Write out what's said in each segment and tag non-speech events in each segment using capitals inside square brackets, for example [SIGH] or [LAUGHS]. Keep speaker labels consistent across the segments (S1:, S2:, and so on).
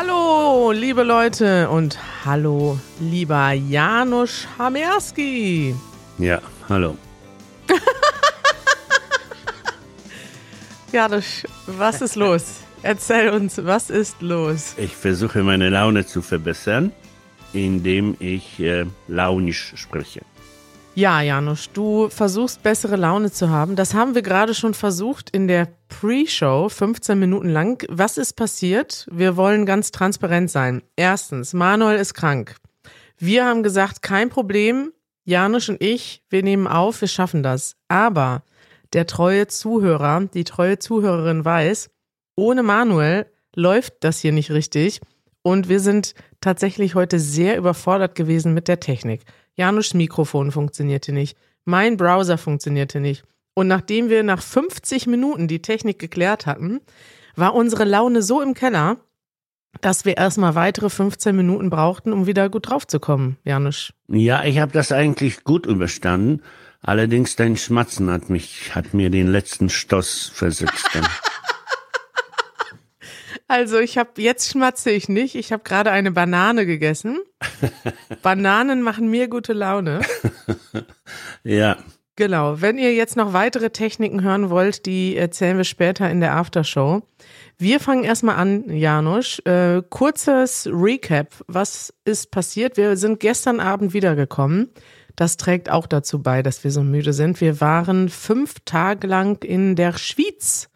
S1: Hallo, liebe Leute und hallo, lieber Janusz Hamerski.
S2: Ja, hallo. [LAUGHS]
S1: Janusz, was ist los? Erzähl uns, was ist los?
S2: Ich versuche meine Laune zu verbessern, indem ich äh, launisch spreche.
S1: Ja, Janusz, du versuchst bessere Laune zu haben. Das haben wir gerade schon versucht in der Pre-Show, 15 Minuten lang. Was ist passiert? Wir wollen ganz transparent sein. Erstens, Manuel ist krank. Wir haben gesagt, kein Problem. Janusz und ich, wir nehmen auf, wir schaffen das. Aber der treue Zuhörer, die treue Zuhörerin weiß, ohne Manuel läuft das hier nicht richtig. Und wir sind tatsächlich heute sehr überfordert gewesen mit der Technik. Janusz Mikrofon funktionierte nicht. Mein Browser funktionierte nicht. Und nachdem wir nach 50 Minuten die Technik geklärt hatten, war unsere Laune so im Keller, dass wir erstmal weitere 15 Minuten brauchten, um wieder gut draufzukommen, Janusz.
S2: Ja, ich habe das eigentlich gut überstanden. Allerdings dein Schmatzen hat mich, hat mir den letzten Stoß versetzt. [LAUGHS]
S1: Also ich habe jetzt schmatze ich nicht. Ich habe gerade eine Banane gegessen. [LAUGHS] Bananen machen mir gute Laune. [LAUGHS]
S2: ja.
S1: Genau. Wenn ihr jetzt noch weitere Techniken hören wollt, die erzählen wir später in der Aftershow. Wir fangen erstmal an, Janusz. Äh, kurzes Recap. Was ist passiert? Wir sind gestern Abend wiedergekommen. Das trägt auch dazu bei, dass wir so müde sind. Wir waren fünf Tage lang in der Schweiz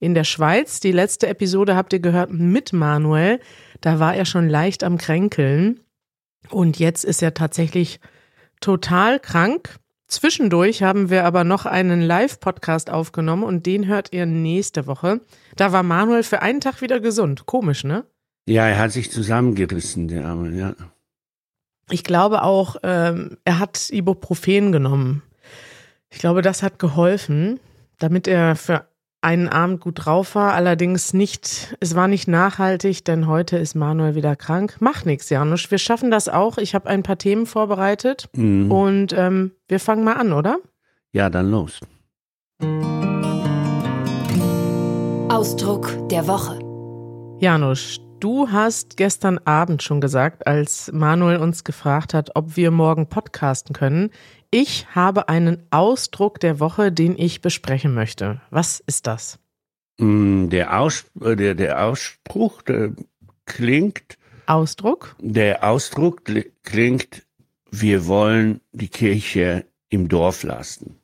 S1: in der Schweiz. Die letzte Episode habt ihr gehört mit Manuel. Da war er schon leicht am Kränkeln. Und jetzt ist er tatsächlich total krank. Zwischendurch haben wir aber noch einen Live-Podcast aufgenommen und den hört ihr nächste Woche. Da war Manuel für einen Tag wieder gesund. Komisch, ne?
S2: Ja, er hat sich zusammengerissen, der Arme, ja.
S1: Ich glaube auch, ähm, er hat Ibuprofen genommen. Ich glaube, das hat geholfen, damit er für einen Abend gut drauf war, allerdings nicht, es war nicht nachhaltig, denn heute ist Manuel wieder krank. Macht nichts, Janusz. Wir schaffen das auch. Ich habe ein paar Themen vorbereitet mhm. und ähm, wir fangen mal an, oder?
S2: Ja, dann los.
S3: Ausdruck der Woche.
S1: Janusz, du hast gestern Abend schon gesagt, als Manuel uns gefragt hat, ob wir morgen podcasten können, ich habe einen Ausdruck der Woche, den ich besprechen möchte. Was ist das?
S2: Mm, der, Aus, äh, der, der Ausspruch der klingt.
S1: Ausdruck?
S2: Der Ausdruck klingt, wir wollen die Kirche im Dorf lassen.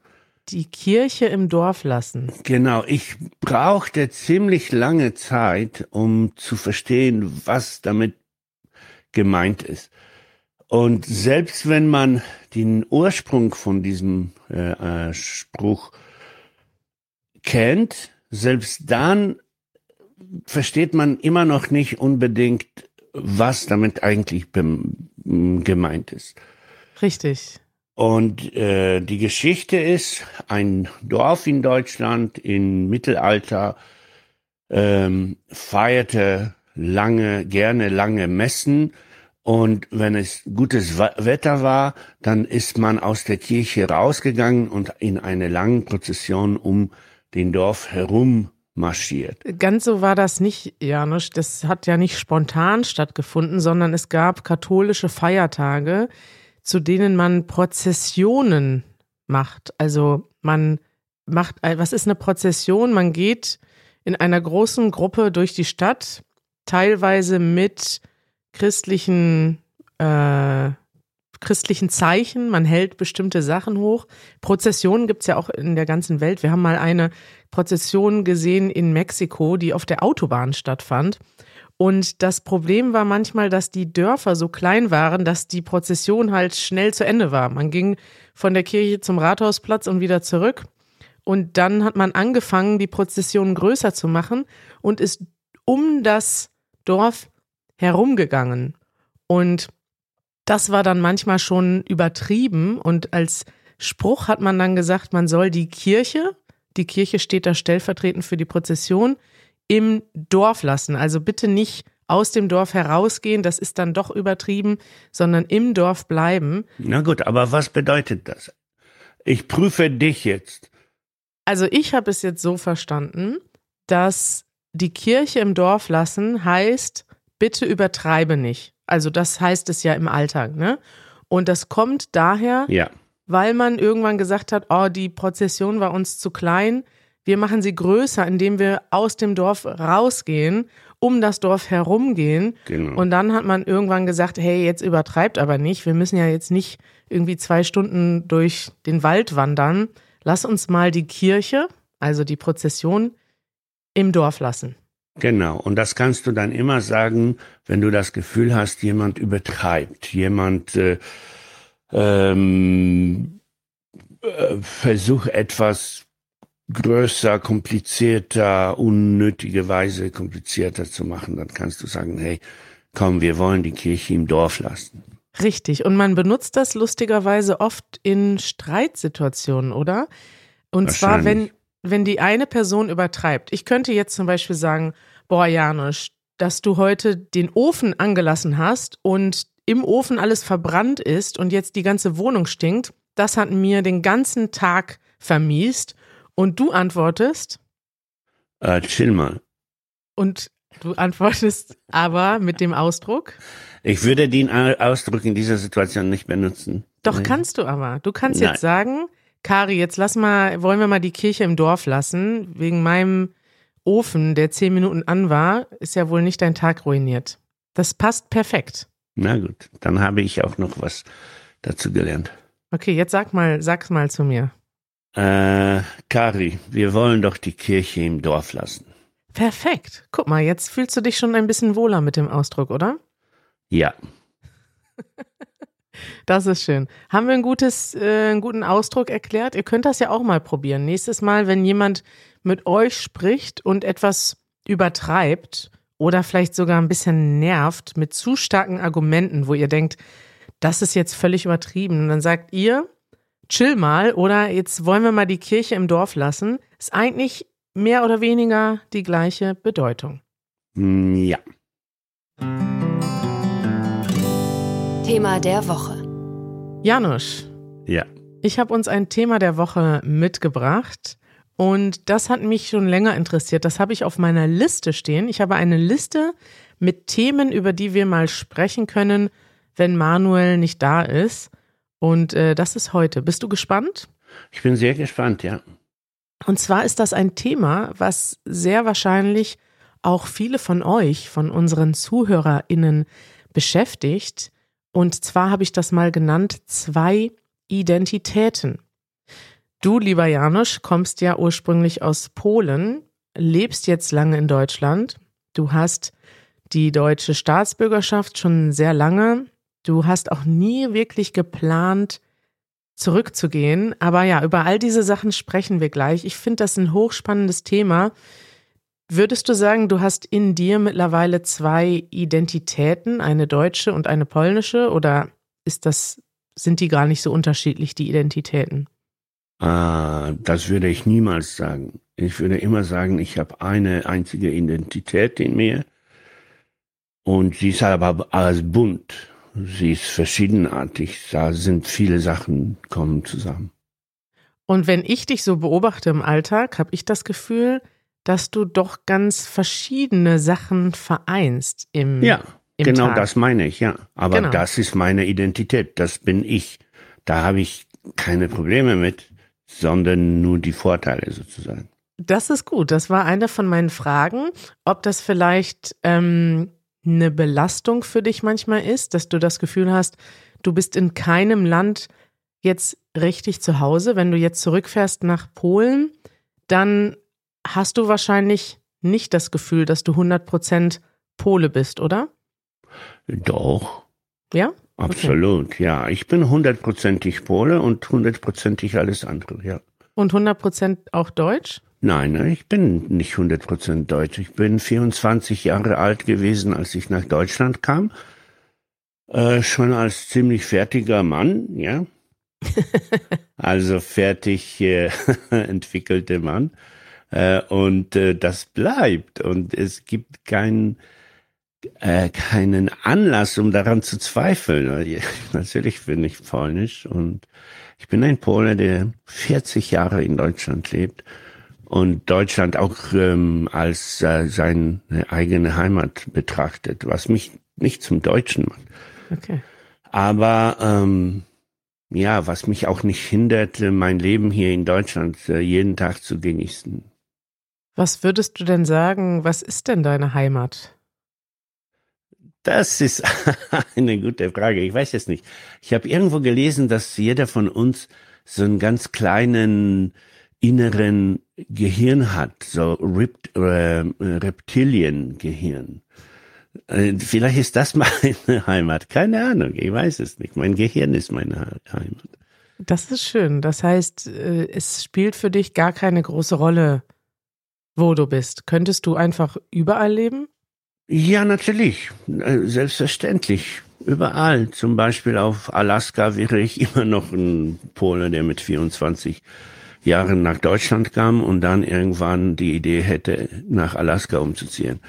S1: Die Kirche im Dorf lassen.
S2: Genau, ich brauchte ziemlich lange Zeit, um zu verstehen, was damit gemeint ist. Und selbst wenn man den Ursprung von diesem äh, äh, Spruch kennt, selbst dann versteht man immer noch nicht unbedingt, was damit eigentlich gemeint ist.
S1: Richtig.
S2: Und äh, die Geschichte ist, ein Dorf in Deutschland im Mittelalter ähm, feierte lange, gerne lange Messen und wenn es gutes Wetter war, dann ist man aus der Kirche rausgegangen und in eine lange Prozession um den Dorf herum marschiert.
S1: Ganz so war das nicht, Janusz. Das hat ja nicht spontan stattgefunden, sondern es gab katholische Feiertage, zu denen man Prozessionen macht. Also man macht, was ist eine Prozession? Man geht in einer großen Gruppe durch die Stadt, teilweise mit christlichen, äh, christlichen Zeichen. Man hält bestimmte Sachen hoch. Prozessionen gibt's ja auch in der ganzen Welt. Wir haben mal eine Prozession gesehen in Mexiko, die auf der Autobahn stattfand. Und das Problem war manchmal, dass die Dörfer so klein waren, dass die Prozession halt schnell zu Ende war. Man ging von der Kirche zum Rathausplatz und wieder zurück. Und dann hat man angefangen, die Prozession größer zu machen und ist um das Dorf herumgegangen. Und das war dann manchmal schon übertrieben und als Spruch hat man dann gesagt, man soll die Kirche, die Kirche steht da stellvertretend für die Prozession, im Dorf lassen. Also bitte nicht aus dem Dorf herausgehen, das ist dann doch übertrieben, sondern im Dorf bleiben.
S2: Na gut, aber was bedeutet das? Ich prüfe dich jetzt.
S1: Also ich habe es jetzt so verstanden, dass die Kirche im Dorf lassen heißt, bitte übertreibe nicht. Also das heißt es ja im Alltag, ne? Und das kommt daher,
S2: Ja.
S1: weil man irgendwann gesagt hat, oh, die Prozession war uns zu klein. Wir machen sie größer, indem wir aus dem Dorf rausgehen, um das Dorf herumgehen.
S2: Genau.
S1: Und dann hat man irgendwann gesagt, hey, jetzt übertreibt aber nicht. Wir müssen ja jetzt nicht irgendwie zwei Stunden durch den Wald wandern. Lass uns mal die Kirche, also die Prozession, im Dorf lassen.
S2: Genau, und das kannst du dann immer sagen, wenn du das Gefühl hast, jemand übertreibt, jemand äh, ähm, äh, versucht etwas größer, komplizierter, unnötigerweise komplizierter zu machen, dann kannst du sagen, hey, komm, wir wollen die Kirche im Dorf lassen.
S1: Richtig. Und man benutzt das lustigerweise oft in Streitsituationen, oder? Und zwar, wenn. Wenn die eine Person übertreibt. Ich könnte jetzt zum Beispiel sagen, boah, Janusz, dass du heute den Ofen angelassen hast und im Ofen alles verbrannt ist und jetzt die ganze Wohnung stinkt, das hat mir den ganzen Tag vermiest. Und du antwortest
S2: Äh, chill mal.
S1: und du antwortest aber mit dem Ausdruck.
S2: Ich würde den Au- Ausdruck in dieser Situation nicht benutzen.
S1: Doch
S2: Nee.
S1: kannst du aber. Du kannst
S2: Nein.
S1: jetzt sagen, Kari, jetzt lass mal, wollen wir mal die Kirche im Dorf lassen. Wegen meinem Ofen, der zehn Minuten an war, ist ja wohl nicht dein Tag ruiniert. Das passt perfekt.
S2: Na gut, dann habe ich auch noch was dazu gelernt.
S1: Okay, jetzt sag mal, sag's mal zu mir.
S2: Äh, Kari, wir wollen doch die Kirche im Dorf lassen.
S1: Perfekt. Guck mal, jetzt fühlst du dich schon ein bisschen wohler mit dem Ausdruck, oder?
S2: Ja, [LAUGHS]
S1: Das ist schön. Haben wir ein gutes, äh, einen guten Ausdruck erklärt? Ihr könnt das ja auch mal probieren. Nächstes Mal, wenn jemand mit euch spricht und etwas übertreibt oder vielleicht sogar ein bisschen nervt mit zu starken Argumenten, wo ihr denkt, das ist jetzt völlig übertrieben, dann sagt ihr, chill mal oder jetzt wollen wir mal die Kirche im Dorf lassen, ist eigentlich mehr oder weniger die gleiche Bedeutung.
S2: Mm, ja.
S3: Thema der Woche.
S1: Janusz,
S2: Ja.
S1: Ich habe uns ein Thema der Woche mitgebracht und das hat mich schon länger interessiert. Das habe ich auf meiner Liste stehen. Ich habe eine Liste mit Themen, über die wir mal sprechen können, wenn Manuel nicht da ist. Und äh, das ist heute. Bist du gespannt?
S2: Ich bin sehr gespannt, ja.
S1: Und zwar ist das ein Thema, was sehr wahrscheinlich auch viele von euch, von unseren ZuhörerInnen beschäftigt. Und zwar habe ich das mal genannt, zwei Identitäten. Du, lieber Janusz, kommst ja ursprünglich aus Polen, lebst jetzt lange in Deutschland. Du hast die deutsche Staatsbürgerschaft schon sehr lange. Du hast auch nie wirklich geplant, zurückzugehen. Aber ja, über all diese Sachen sprechen wir gleich. Ich finde das ein hochspannendes Thema. Würdest du sagen, du hast in dir mittlerweile zwei Identitäten, eine deutsche und eine polnische, oder ist das, sind die gar nicht so unterschiedlich, die Identitäten?
S2: Ah, das würde ich niemals sagen. Ich würde immer sagen, ich habe eine einzige Identität in mir und sie ist aber als bunt. Sie ist verschiedenartig. Da sind viele Sachen kommen zusammen.
S1: Und wenn ich dich so beobachte im Alltag, habe ich das Gefühl, dass du doch ganz verschiedene Sachen vereinst im,
S2: Ja,
S1: im
S2: genau
S1: Tag.
S2: das meine ich, ja. Aber
S1: Genau.
S2: das ist meine Identität. Das bin ich. Da habe ich keine Probleme mit, sondern nur die Vorteile sozusagen.
S1: Das ist gut. Das war eine von meinen Fragen, ob das vielleicht ähm, eine Belastung für dich manchmal ist, dass du das Gefühl hast, du bist in keinem Land jetzt richtig zu Hause. Wenn du jetzt zurückfährst nach Polen, dann hast du wahrscheinlich nicht das Gefühl, dass du 100% Pole bist, oder?
S2: Doch,
S1: Ja?
S2: absolut, ja. Ich bin hundertprozentig Pole und hundertprozentig alles andere, ja.
S1: Und 100% auch Deutsch?
S2: Nein, ne, ich bin nicht 100% Deutsch. Ich bin 24 Jahre alt gewesen, als ich nach Deutschland kam. Äh, schon als ziemlich fertiger Mann, ja. [LAUGHS] also fertig äh, [LAUGHS] entwickelte Mann. Äh, und äh, das bleibt. Und es gibt keinen äh, keinen Anlass, um daran zu zweifeln. [LAUGHS] Natürlich bin ich polnisch und ich bin ein Pole, der 40 Jahre in Deutschland lebt und Deutschland auch ähm, als äh, seine eigene Heimat betrachtet, was mich nicht zum Deutschen macht. Okay. Aber ähm, ja, was mich auch nicht hindert, mein Leben hier in Deutschland äh, jeden Tag zu genießen.
S1: Was würdest du denn sagen, was ist denn deine Heimat?
S2: Das ist [LAUGHS] eine gute Frage. Ich weiß es nicht. Ich habe irgendwo gelesen, dass jeder von uns so einen ganz kleinen inneren Gehirn hat, so Ript, äh, Reptiliengehirn. Vielleicht ist das [LAUGHS] meine Heimat. Keine Ahnung, ich weiß es nicht. Mein Gehirn ist meine Heimat.
S1: Das ist schön. Das heißt, äh, es spielt für dich gar keine große Rolle, wo du bist. Könntest du einfach überall leben?
S2: Ja, natürlich. Äh, selbstverständlich. Überall. Zum Beispiel auf Alaska wäre ich [LAUGHS] immer noch ein Pole, der mit 24 Jahren nach Deutschland kam und dann irgendwann die Idee hätte, nach Alaska umzuziehen.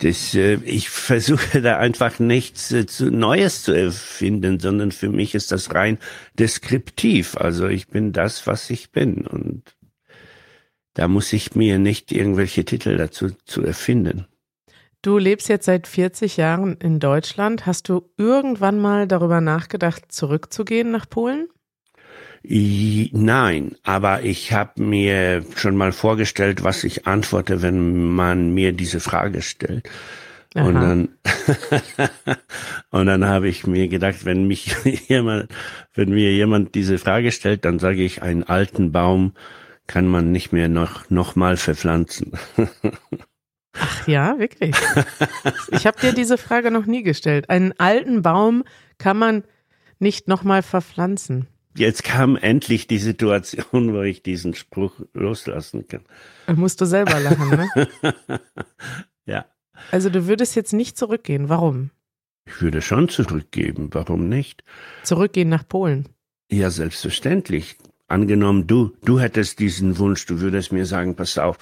S2: Das, äh, ich versuche da einfach nichts äh, zu, Neues zu erfinden, sondern für mich ist das rein deskriptiv. Also ich bin das, was ich bin und da muss ich mir nicht irgendwelche Titel dazu zu erfinden.
S1: Du lebst jetzt seit 40 Jahren in Deutschland. Hast du irgendwann mal darüber nachgedacht, zurückzugehen nach Polen?
S2: Nein, aber ich habe mir schon mal vorgestellt, was ich antworte, wenn man mir diese Frage stellt. Aha. [LAUGHS] Und dann und dann habe ich mir gedacht, wenn mich [LAUGHS] jemand, wenn mir jemand diese Frage stellt, dann sage ich, einen alten Baum kann man nicht mehr noch noch mal verpflanzen. [LAUGHS]
S1: Ach ja, wirklich. Ich habe dir diese Frage noch nie gestellt. Einen alten Baum kann man nicht noch mal verpflanzen
S2: jetzt kam endlich die Situation, wo ich diesen Spruch loslassen kann.
S1: Musst du selber lachen,
S2: ne? [LAUGHS] ja.
S1: Also du würdest jetzt nicht zurückgehen. Warum?
S2: Ich würde schon zurückgeben. Warum nicht?
S1: Zurückgehen nach Polen.
S2: Ja, selbstverständlich. Angenommen, du, du hättest diesen Wunsch, du würdest mir sagen, pass auf,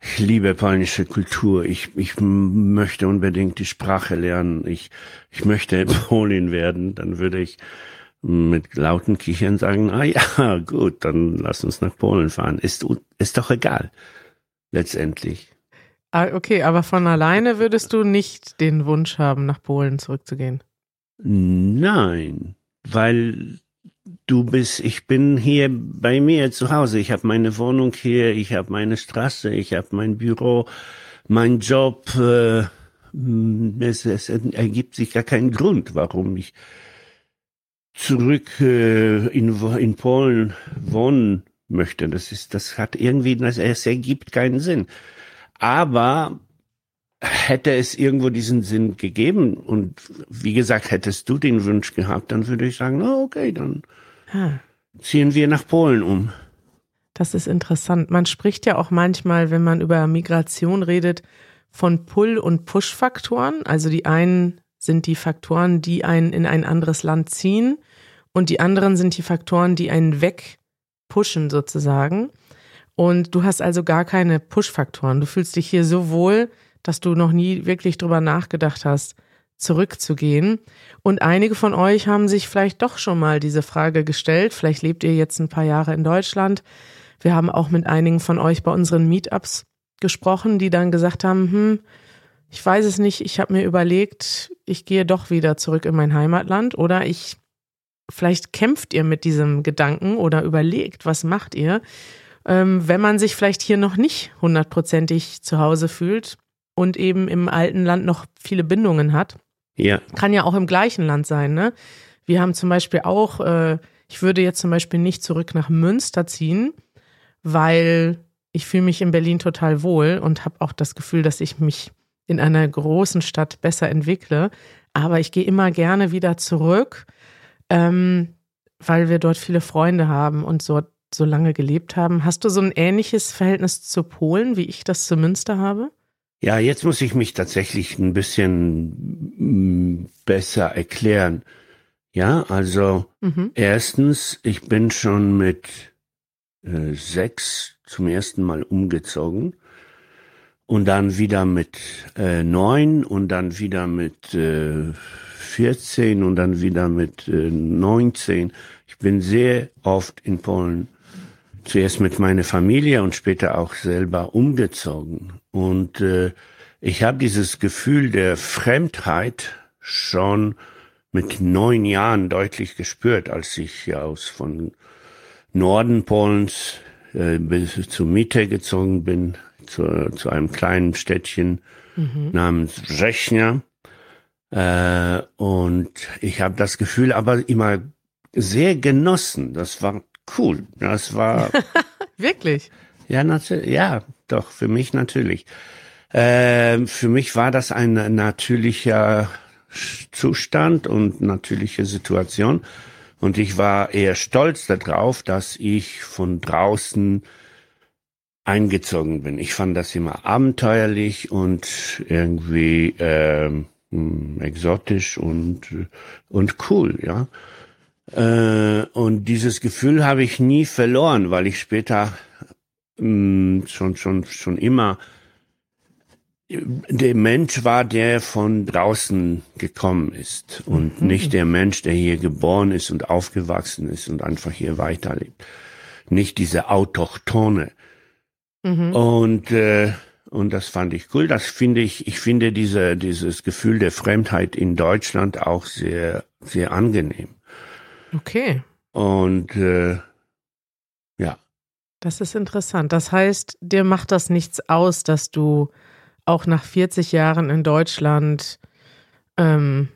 S2: ich liebe polnische Kultur, ich, ich möchte unbedingt die Sprache lernen, ich, ich möchte [LAUGHS] Polin werden, dann würde ich mit lauten Kichern sagen, ah ja, [LAUGHS] gut, dann lass uns nach Polen fahren. Ist, ist doch egal, letztendlich.
S1: Ah, okay, aber von alleine würdest du nicht den Wunsch haben, nach Polen zurückzugehen?
S2: Nein, weil du bist, ich bin hier bei mir zu Hause. Ich habe meine Wohnung hier, ich habe meine Straße, ich habe mein Büro, mein Job. Äh, es, es ergibt sich gar keinen Grund, warum ich zurück äh, in, in Polen wohnen möchte. Das ist, das hat irgendwie, das, es ergibt keinen Sinn. Aber hätte es irgendwo diesen Sinn gegeben und wie gesagt, hättest du den Wunsch gehabt, dann würde ich sagen, oh, okay, dann ah. ziehen wir nach Polen um.
S1: Das ist interessant. Man spricht ja auch manchmal, wenn man über Migration redet, von Pull- und Push-Faktoren. Also die einen sind die Faktoren, die einen in ein anderes Land ziehen. Und die anderen sind die Faktoren, die einen wegpushen sozusagen. Und du hast also gar keine Push-Faktoren. Du fühlst dich hier so wohl, dass du noch nie wirklich drüber nachgedacht hast, zurückzugehen. Und einige von euch haben sich vielleicht doch schon mal diese Frage gestellt. Vielleicht lebt ihr jetzt ein paar Jahre in Deutschland. Wir haben auch mit einigen von euch bei unseren Meetups gesprochen, die dann gesagt haben, hm, ich weiß es nicht, ich habe mir überlegt, ich gehe doch wieder zurück in mein Heimatland oder ich, vielleicht kämpft ihr mit diesem Gedanken oder überlegt, was macht ihr, ähm, wenn man sich vielleicht hier noch nicht hundertprozentig zu Hause fühlt und eben im alten Land noch viele Bindungen hat.
S2: Ja.
S1: Kann ja auch im gleichen Land sein, ne? Wir haben zum Beispiel auch, äh, ich würde jetzt zum Beispiel nicht zurück nach Münster ziehen, weil ich fühle mich in Berlin total wohl und habe auch das Gefühl, dass ich mich in einer großen Stadt besser entwickle. Aber ich gehe immer gerne wieder zurück, ähm, weil wir dort viele Freunde haben und so, so lange gelebt haben. Hast du so ein ähnliches Verhältnis zu Polen, wie ich das zu Münster habe?
S2: Ja, jetzt muss ich mich tatsächlich ein bisschen mm, besser erklären. Ja, also mhm. erstens, ich bin schon mit äh, sechs zum ersten Mal umgezogen und dann wieder mit äh, neun und dann wieder mit äh, 14 und dann wieder mit äh, 19. Ich bin sehr oft in Polen zuerst mit meiner Familie und später auch selber umgezogen. Und äh, ich habe dieses Gefühl der Fremdheit schon mit neun Jahren deutlich gespürt, als ich aus von Norden Polens äh, bis zur Mitte gezogen bin, zu, zu einem kleinen Städtchen mhm. namens Września. Äh, und ich habe das Gefühl aber immer sehr genossen. Das war cool. Das war [LAUGHS]
S1: wirklich.
S2: Ja, natürlich. Ja, doch für mich natürlich. Äh, für mich war das ein natürlicher Zustand und natürliche Situation. Und ich war eher stolz darauf, dass ich von draußen eingezogen bin. Ich fand das immer abenteuerlich und irgendwie äh, exotisch und und cool, ja. Äh, und dieses Gefühl habe ich nie verloren, weil ich später mh, schon schon schon immer der Mensch war, der von draußen gekommen ist und mhm. nicht der Mensch, der hier geboren ist und aufgewachsen ist und einfach hier weiterlebt. Nicht diese Autochtone. Mhm. Und äh, und das fand ich cool. Das finde ich, ich finde diese, dieses Gefühl der Fremdheit in Deutschland auch sehr, sehr angenehm.
S1: Okay.
S2: Und äh, ja.
S1: Das ist interessant. Das heißt, dir macht das nichts aus, dass du auch nach 40 Jahren in Deutschland ähm,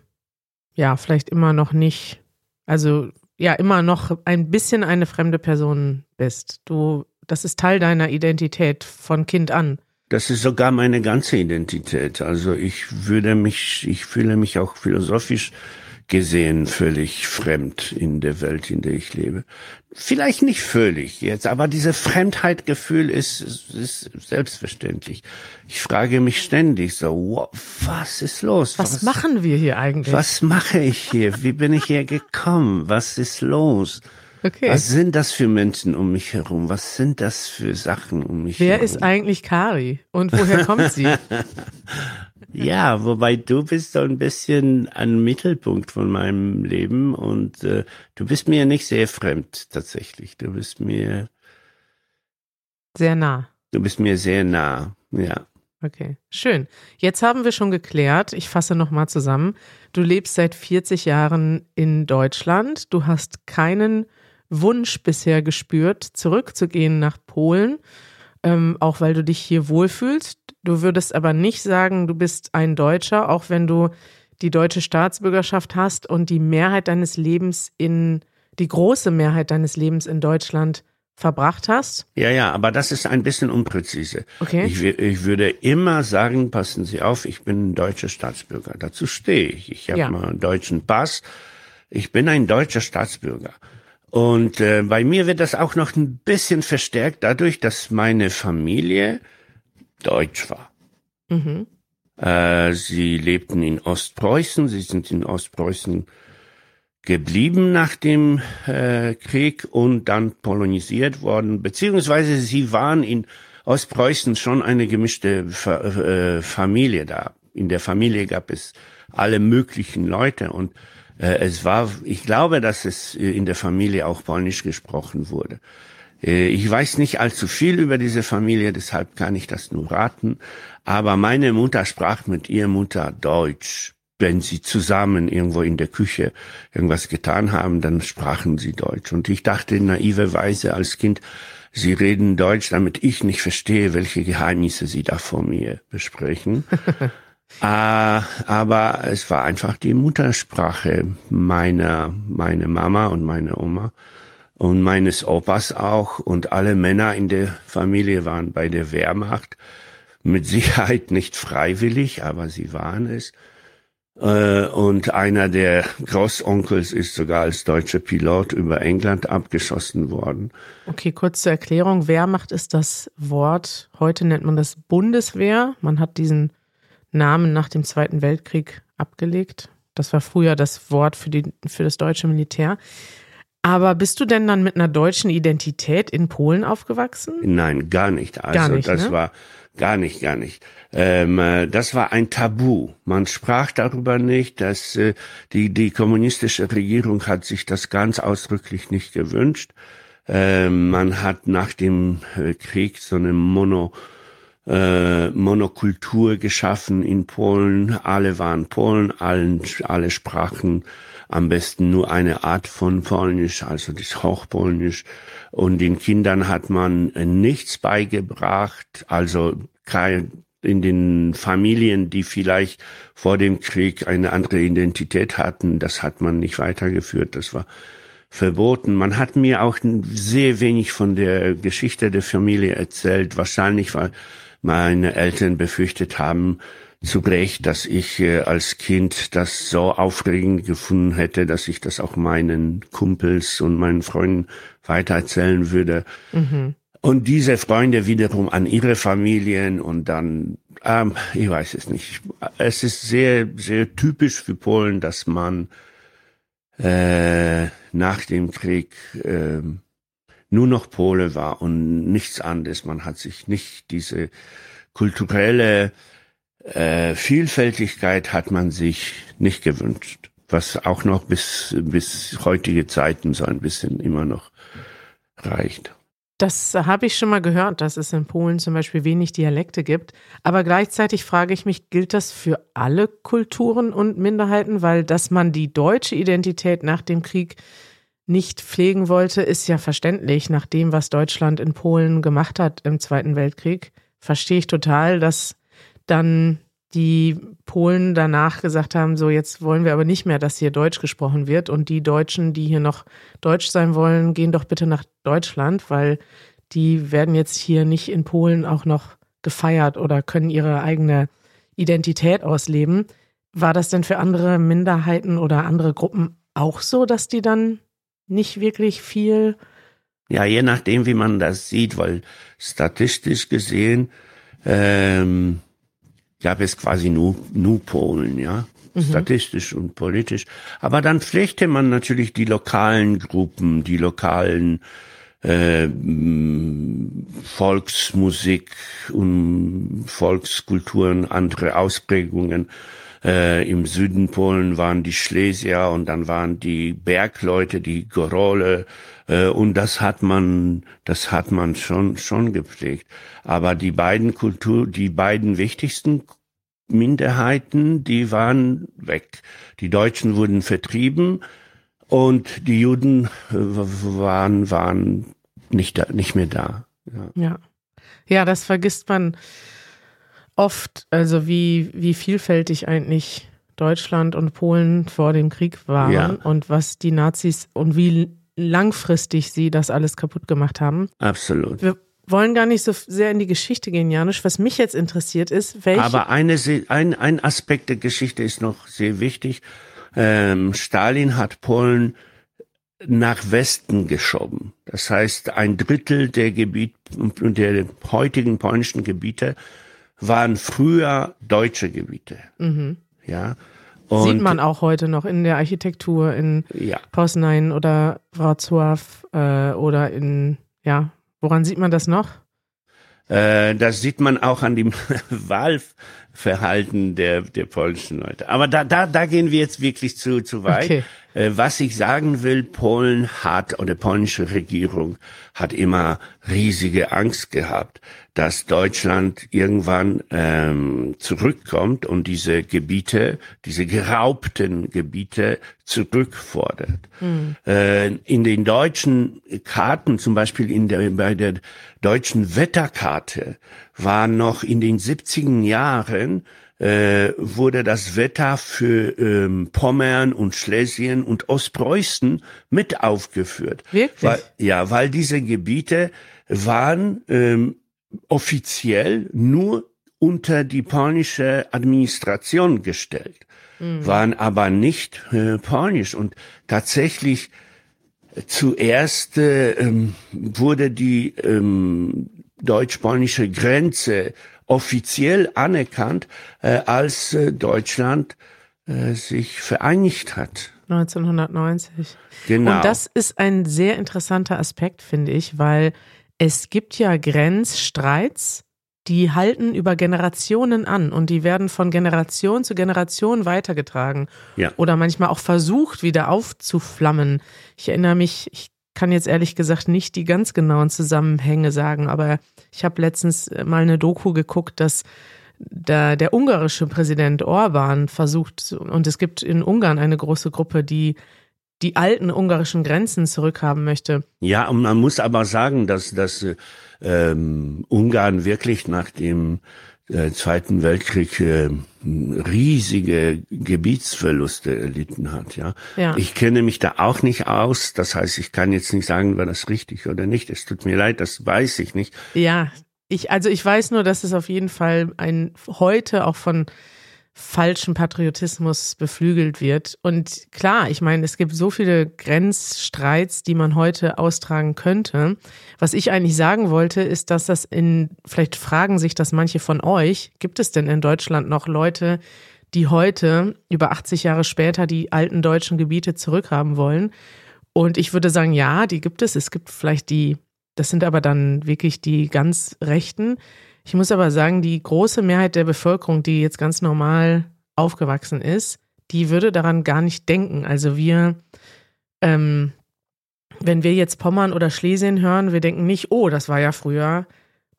S1: ja vielleicht immer noch nicht, also ja immer noch ein bisschen eine fremde Person bist. Du, das ist Teil deiner Identität von Kind an.
S2: Das ist sogar meine ganze Identität. Also ich würde mich, ich fühle mich auch philosophisch gesehen völlig fremd in der Welt, in der ich lebe. Vielleicht nicht völlig jetzt, aber diese Fremdheitgefühl ist, ist selbstverständlich. Ich frage mich ständig so, wow, was ist los?
S1: Was, was machen wir hier eigentlich?
S2: Was mache ich hier? Wie bin ich hier gekommen? Was ist los? Okay. Was sind das für Menschen um mich herum? Was sind das für Sachen um mich
S1: Wer
S2: herum?
S1: Wer ist eigentlich Kari und woher kommt sie? [LAUGHS]
S2: Ja, wobei du bist so ein bisschen ein Mittelpunkt von meinem Leben und äh, du bist mir nicht sehr fremd tatsächlich. Du bist mir
S1: sehr nah.
S2: Du bist mir sehr nah, ja.
S1: Okay, schön. Jetzt haben wir schon geklärt, ich fasse nochmal zusammen. Du lebst seit 40 Jahren in Deutschland. Du hast keinen Wunsch bisher gespürt, zurückzugehen nach Polen, ähm, auch weil du dich hier wohlfühlst. Du würdest aber nicht sagen, du bist ein Deutscher, auch wenn du die deutsche Staatsbürgerschaft hast und die Mehrheit deines Lebens in, die große Mehrheit deines Lebens in Deutschland verbracht hast?
S2: Ja, ja, aber das ist ein bisschen unpräzise.
S1: Okay.
S2: Ich, ich würde immer sagen, passen Sie auf, ich bin ein deutscher Staatsbürger. Dazu stehe ich. Ich habe ja. mal einen deutschen Pass. Ich bin ein deutscher Staatsbürger. Und äh, bei mir wird das auch noch ein bisschen verstärkt dadurch, dass meine Familie deutsch war. Mhm. Äh, sie lebten in Ostpreußen, sie sind in Ostpreußen geblieben nach dem äh, Krieg und dann polonisiert worden, beziehungsweise sie waren in Ostpreußen schon eine gemischte Fa äh, Familie da. In der Familie gab es alle möglichen Leute und es war, ich glaube, dass es in der Familie auch polnisch gesprochen wurde. Äh, ich weiß nicht allzu viel über diese Familie, deshalb kann ich das nur raten. Aber meine Mutter sprach mit ihrer Mutter Deutsch. Wenn sie zusammen irgendwo in der Küche irgendwas getan haben, dann sprachen sie Deutsch. Und ich dachte naiverweise als Kind, sie reden Deutsch, damit ich nicht verstehe, welche Geheimnisse sie da vor mir besprechen. [LAUGHS] äh, aber es war einfach die Muttersprache meiner, meine Mama und meine Oma und meines Opas auch und alle Männer in der Familie waren bei der Wehrmacht. Mit Sicherheit nicht freiwillig, aber sie waren es. Äh, und einer der Großonkels ist sogar als deutscher Pilot über England abgeschossen worden.
S1: Okay, kurz zur Erklärung. Wehrmacht ist das Wort. Heute nennt man das Bundeswehr. Man hat diesen Namen nach dem Zweiten Weltkrieg abgelegt. Das war früher das Wort für, die, für das deutsche Militär. Aber bist du denn dann mit einer deutschen Identität in Polen aufgewachsen?
S2: Nein, gar nicht. Also gar nicht, das ne? war gar nicht, gar nicht. Ähm, äh, das war ein Tabu. Man sprach darüber nicht, dass äh, die die kommunistische Regierung hat sich das ganz ausdrücklich nicht gewünscht. Äh, man hat nach dem äh, Krieg so eine Mono, äh, Monokultur geschaffen in Polen. Alle waren Polen, allen, alle sprachen am besten nur eine Art von Polnisch, also das Hochpolnisch. Und den Kindern hat man nichts beigebracht, also kein, in den Familien, die vielleicht vor dem Krieg eine andere Identität hatten, das hat man nicht weitergeführt. Das war verboten. Man hat mir auch sehr wenig von der Geschichte der Familie erzählt. Wahrscheinlich, weil meine Eltern befürchtet haben, zu Recht, dass ich äh, als Kind das so aufregend gefunden hätte, dass ich das auch meinen Kumpels und meinen Freunden weitererzählen würde. Mhm. Und diese Freunde wiederum an ihre Familien und dann, ähm, ich weiß es nicht. Es ist sehr, sehr typisch für Polen, dass man äh, nach dem Krieg äh, nur noch Pole war und nichts anderes. Man hat sich nicht diese kulturelle äh, Vielfältigkeit hat man sich nicht gewünscht, was auch noch bis, bis heutige Zeiten so ein bisschen immer noch reicht.
S1: Das habe ich schon mal gehört, dass es in Polen zum Beispiel wenig Dialekte gibt. Aber gleichzeitig frage ich mich, gilt das für alle Kulturen und Minderheiten? Weil, dass man die deutsche Identität nach dem Krieg nicht pflegen wollte, ist ja verständlich. Nach dem, was Deutschland in Polen gemacht hat im Zweiten Weltkrieg, verstehe ich total, dass dann die Polen danach gesagt haben, so jetzt wollen wir aber nicht mehr, dass hier Deutsch gesprochen wird und die Deutschen, die hier noch Deutsch sein wollen, gehen doch bitte nach Deutschland, weil die werden jetzt hier nicht in Polen auch noch gefeiert oder können ihre eigene Identität ausleben. War das denn für andere Minderheiten oder andere Gruppen auch so, dass die dann nicht wirklich viel
S2: ja, je nachdem, wie man das sieht, weil statistisch gesehen ähm, gab es quasi nur, nur Polen, ja. Mhm. Statistisch und politisch. Aber dann pflegte man natürlich die lokalen Gruppen, die lokalen äh, Volksmusik und Volkskulturen, andere Ausprägungen. Äh, Im Süden Polen waren die Schlesier und dann waren die Bergleute, die Gorole, äh, und das hat man, das hat man schon, schon gepflegt. Aber die beiden Kultur, die beiden wichtigsten Minderheiten, die waren weg. Die Deutschen wurden vertrieben und die Juden äh, waren, waren nicht, da, nicht mehr da.
S1: Ja. ja. Ja, das vergisst man oft, also wie, wie vielfältig eigentlich Deutschland und Polen vor dem Krieg waren ja. und was die Nazis und wie langfristig sie das alles kaputt gemacht haben.
S2: Absolut.
S1: Wir wollen gar nicht so sehr in die Geschichte gehen, Janusz. Was mich jetzt interessiert ist, welche.
S2: Aber eine, ein, ein Aspekt der Geschichte ist noch sehr wichtig. Ähm, Stalin hat Polen nach Westen geschoben. Das heißt, ein Drittel der Gebiet, der heutigen polnischen Gebiete waren früher deutsche Gebiete. Mhm. Ja.
S1: Und Sieht man auch heute noch in der Architektur in ja. Poznań oder Wrocław äh, oder in, ja, woran sieht man das noch?
S2: Äh, das sieht man auch an dem [LAUGHS] Wahlverhalten der, der polnischen Leute. Aber da, da, da gehen wir jetzt wirklich zu, zu weit. Okay. Äh, was ich sagen will, Polen hat oder polnische Regierung hat immer riesige Angst gehabt, dass Deutschland irgendwann ähm, zurückkommt und diese Gebiete, diese geraubten Gebiete zurückfordert. Mhm. Äh, in den deutschen Karten, zum Beispiel in der, bei der deutschen Wetterkarte, war noch in den 70er Jahren äh, wurde das Wetter für ähm, Pommern und Schlesien und Ostpreußen mit aufgeführt.
S1: Wirklich?
S2: Weil, ja, weil diese Gebiete waren ähm, offiziell nur unter die polnische Administration gestellt, mhm. waren aber nicht äh, polnisch und tatsächlich zuerst äh, ähm, wurde die ähm, deutsch-polnische Grenze offiziell anerkannt, äh, als äh, Deutschland äh, sich vereinigt hat.
S1: 1990. Genau. Und das ist ein sehr interessanter Aspekt, finde ich, weil es gibt ja Grenzstreits, die halten über Generationen an und die werden von Generation zu Generation weitergetragen. Ja. Oder manchmal auch versucht, wieder aufzuflammen. Ich erinnere mich, ich kann jetzt ehrlich gesagt nicht die ganz genauen Zusammenhänge sagen, aber ich habe letztens mal eine Doku geguckt, dass der, der ungarische Präsident Orban versucht, und es gibt in Ungarn eine große Gruppe, die die alten ungarischen Grenzen zurückhaben möchte.
S2: Ja, und man muss aber sagen, dass, dass ähm, Ungarn wirklich nach dem äh, Zweiten Weltkrieg äh, riesige Gebietsverluste erlitten hat. Ja? ja, ich kenne mich da auch nicht aus. Das heißt, ich kann jetzt nicht sagen, war das richtig oder nicht. Es tut mir leid, das weiß ich nicht.
S1: Ja, ich also ich weiß nur, dass es auf jeden Fall ein heute auch von falschen Patriotismus beflügelt wird. Und klar, ich meine, es gibt so viele Grenzstreits, die man heute austragen könnte. Was ich eigentlich sagen wollte, ist, dass das in, vielleicht fragen sich das manche von euch, gibt es denn in Deutschland noch Leute, die heute, über 80 Jahre später, die alten deutschen Gebiete zurückhaben wollen? Und ich würde sagen, ja, die gibt es. Es gibt vielleicht die, das sind aber dann wirklich die ganz Rechten, ich muss aber sagen, die große Mehrheit der Bevölkerung, die jetzt ganz normal aufgewachsen ist, die würde daran gar nicht denken. Also wir, ähm, wenn wir jetzt Pommern oder Schlesien hören, wir denken nicht, oh, das war ja früher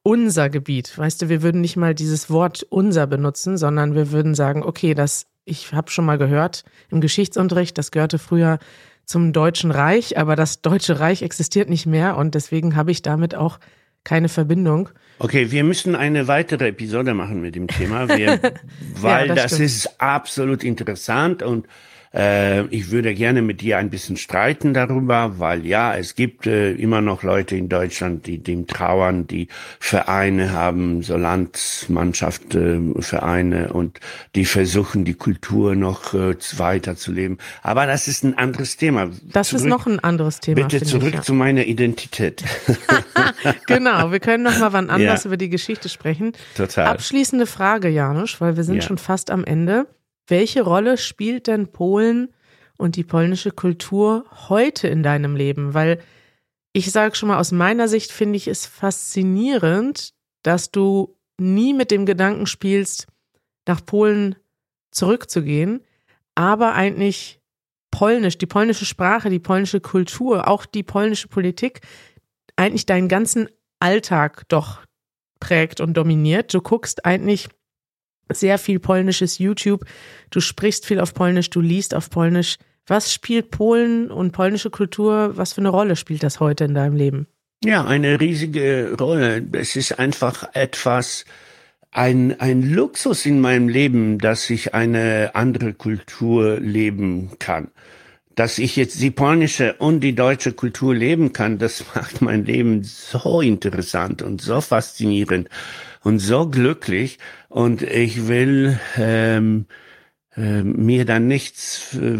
S1: unser Gebiet. Weißt du, wir würden nicht mal dieses Wort unser benutzen, sondern wir würden sagen, okay, das, ich habe schon mal gehört im Geschichtsunterricht, das gehörte früher zum Deutschen Reich, aber das Deutsche Reich existiert nicht mehr und deswegen habe ich damit auch keine Verbindung.
S2: Okay, wir müssen eine weitere Episode machen mit dem Thema, wir, [LAUGHS] weil ja, das, das ist absolut interessant und äh, ich würde gerne mit dir ein bisschen streiten darüber, weil ja, es gibt äh, immer noch Leute in Deutschland, die dem trauern, die Vereine haben, so Landsmannschaft, äh, Vereine und die versuchen, die Kultur noch äh, weiterzuleben. Aber das ist ein anderes Thema.
S1: Das zurück, ist noch ein anderes Thema.
S2: Bitte zurück ich, ja. zu meiner Identität. [LAUGHS]
S1: genau, wir können noch mal wann [LAUGHS] anders ja. über die Geschichte sprechen.
S2: Total.
S1: Abschließende Frage, Janusz, weil wir sind ja. schon fast am Ende. Welche Rolle spielt denn Polen und die polnische Kultur heute in deinem Leben? Weil ich sage schon mal, aus meiner Sicht finde ich es faszinierend, dass du nie mit dem Gedanken spielst, nach Polen zurückzugehen, aber eigentlich Polnisch, die polnische Sprache, die polnische Kultur, auch die polnische Politik, eigentlich deinen ganzen Alltag doch prägt und dominiert. Du guckst eigentlich sehr viel polnisches YouTube. Du sprichst viel auf Polnisch, du liest auf Polnisch. Was spielt Polen und polnische Kultur, was für eine Rolle spielt das heute in deinem Leben?
S2: Ja, eine riesige Rolle. Es ist einfach etwas, ein, ein Luxus in meinem Leben, dass ich eine andere Kultur leben kann. Dass ich jetzt die polnische und die deutsche Kultur leben kann, das [LAUGHS] macht mein Leben so interessant und so faszinierend und so glücklich und ich will ähm, äh, mir dann nichts äh,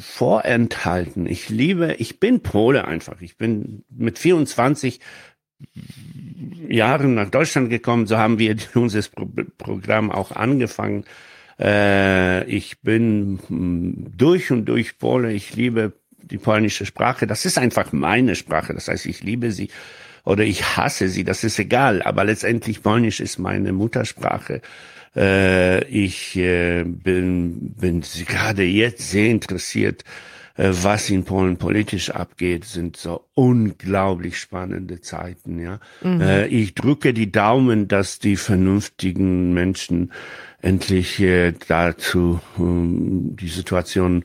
S2: vorenthalten. Ich liebe, ich bin Pole einfach. Ich bin mit 24 Jahren nach Deutschland gekommen. So haben wir [LAUGHS] unser Pro Programm auch angefangen. Äh, ich bin hm, durch und durch Pole. Ich liebe die polnische Sprache. Das ist einfach meine Sprache. Das heißt, ich liebe sie oder ich hasse sie, das ist egal. Aber letztendlich Polnisch ist meine Muttersprache. Äh, ich äh, bin, bin gerade jetzt sehr interessiert, äh, was in Polen politisch abgeht, sind so unglaublich spannende Zeiten. Ja, mhm. äh, ich drücke die Daumen, dass die vernünftigen Menschen endlich äh, dazu um, die Situation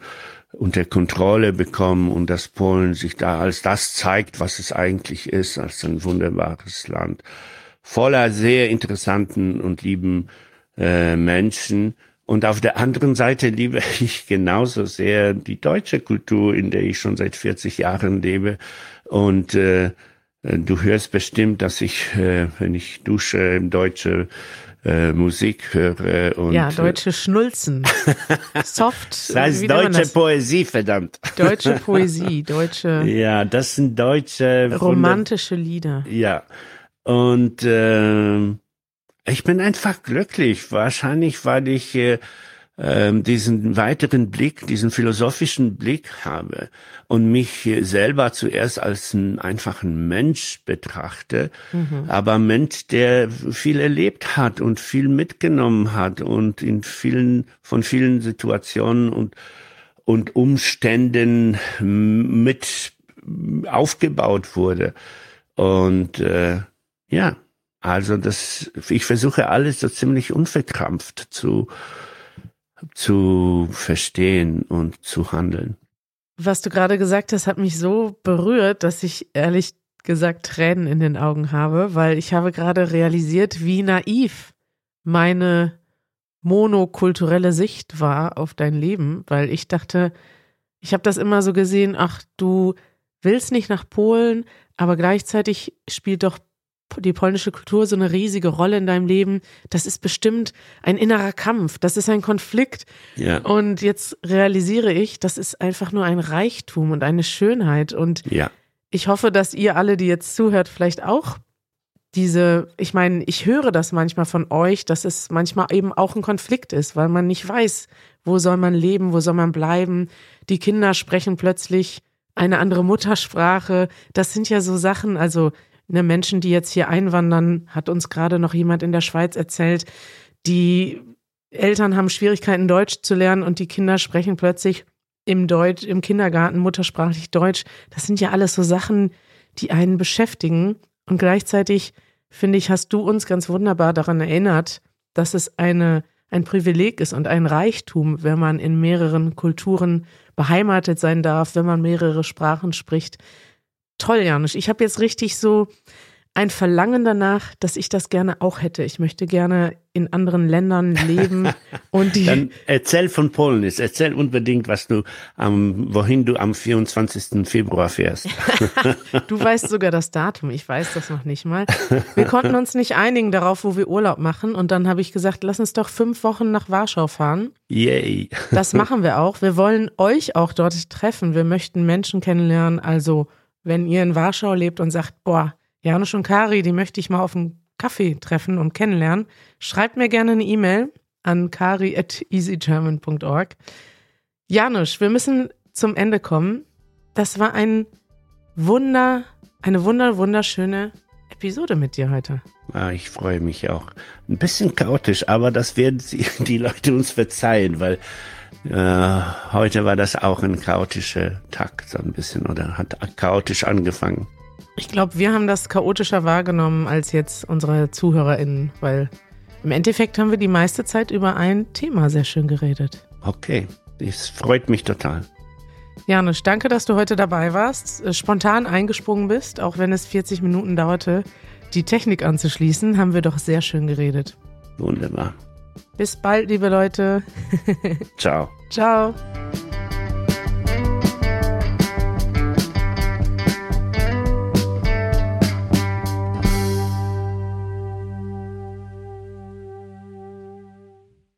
S2: unter Kontrolle bekommen und dass Polen sich da als das zeigt, was es eigentlich ist, als ein wunderbares Land voller sehr interessanten und lieben äh, Menschen. Und auf der anderen Seite liebe [LAUGHS] ich genauso sehr die deutsche Kultur, in der ich schon seit 40 Jahren lebe. Und äh, du hörst bestimmt, dass ich, äh, wenn ich dusche, deutsche äh, Musik höre. Und,
S1: ja, deutsche Schnulzen. [LAUGHS] Soft.
S2: Das heißt deutsche das? Poesie, verdammt.
S1: Deutsche [LAUGHS] Poesie, deutsche.
S2: Ja, das sind deutsche.
S1: Romantische Lieder.
S2: Ja. Und äh, ich bin einfach glücklich. Wahrscheinlich, weil ich äh, diesen weiteren Blick, diesen philosophischen Blick habe und mich selber zuerst als einen einfachen Mensch betrachte, mhm. aber Mensch, der viel erlebt hat und viel mitgenommen hat und in vielen, von vielen Situationen und, und Umständen mit aufgebaut wurde. Und äh, ja, also das, ich versuche alles so ziemlich unverkrampft zu, zu verstehen und zu handeln.
S1: Was du gerade gesagt hast, hat mich so berührt, dass ich ehrlich gesagt Tränen in den Augen habe, weil ich habe gerade realisiert, wie naiv meine monokulturelle Sicht war auf dein Leben, weil ich dachte, ich habe das immer so gesehen, ach, du willst nicht nach Polen, aber gleichzeitig spielt doch die polnische Kultur so eine riesige Rolle in deinem Leben. Das ist bestimmt ein innerer Kampf, das ist ein Konflikt. Ja. Und jetzt realisiere ich, das ist einfach nur ein Reichtum und eine Schönheit. Und ja. ich hoffe, dass ihr alle, die jetzt zuhört, vielleicht auch diese, ich meine, ich höre das manchmal von euch, dass es manchmal eben auch ein Konflikt ist, weil man nicht weiß, wo soll man leben, wo soll man bleiben. Die Kinder sprechen plötzlich eine andere Muttersprache. Das sind ja so Sachen, also ne, Menschen, die jetzt hier einwandern, hat uns gerade noch jemand in der Schweiz erzählt, die Eltern haben Schwierigkeiten, Deutsch zu lernen und die Kinder sprechen plötzlich im Deutsch, im Kindergarten muttersprachlich Deutsch. Das sind ja alles so Sachen, die einen beschäftigen. Und gleichzeitig, finde ich, hast du uns ganz wunderbar daran erinnert, dass es eine, ein Privileg ist und ein Reichtum, wenn man in mehreren Kulturen beheimatet sein darf, wenn man mehrere Sprachen spricht toll, Janusz. Ich habe jetzt richtig so ein Verlangen danach, dass ich das gerne auch hätte. Ich möchte gerne in anderen Ländern leben [LAUGHS] und die.
S2: Dann erzähl von Polen. Erzähl unbedingt, was du am, wohin du am 24. Februar fährst. [LAUGHS]
S1: du weißt sogar das Datum. Ich weiß das noch nicht mal. Wir konnten uns nicht einigen darauf, wo wir Urlaub machen. Und dann habe ich gesagt, lass uns doch fünf Wochen nach Warschau fahren.
S2: Yay.
S1: Das machen wir auch. Wir wollen euch auch dort treffen. Wir möchten Menschen kennenlernen. Also wenn ihr in Warschau lebt und sagt, boah, Janusz und Kari, die möchte ich mal auf einen Kaffee treffen und kennenlernen, schreibt mir gerne eine E-Mail an kari at easygerman.org. Janusz, wir müssen zum Ende kommen. Das war ein Wunder, eine wunder, wunderschöne Episode mit dir heute.
S2: Ah, ich freue mich auch. Ein bisschen chaotisch, aber das werden die Leute uns verzeihen, weil äh, heute war das auch ein chaotischer Tag, so ein bisschen, oder hat chaotisch angefangen.
S1: Ich glaube, wir haben das chaotischer wahrgenommen als jetzt unsere ZuhörerInnen, weil im Endeffekt haben wir die meiste Zeit über ein Thema sehr schön geredet.
S2: Okay, das freut mich total.
S1: Janusz, danke, dass du heute dabei warst, äh, spontan eingesprungen bist, auch wenn es 40 Minuten dauerte, die Technik anzuschließen, haben wir doch sehr schön geredet.
S2: Wunderbar.
S1: Bis bald, liebe Leute. [LAUGHS] [LAUGHS]
S2: Ciao.
S1: Ciao.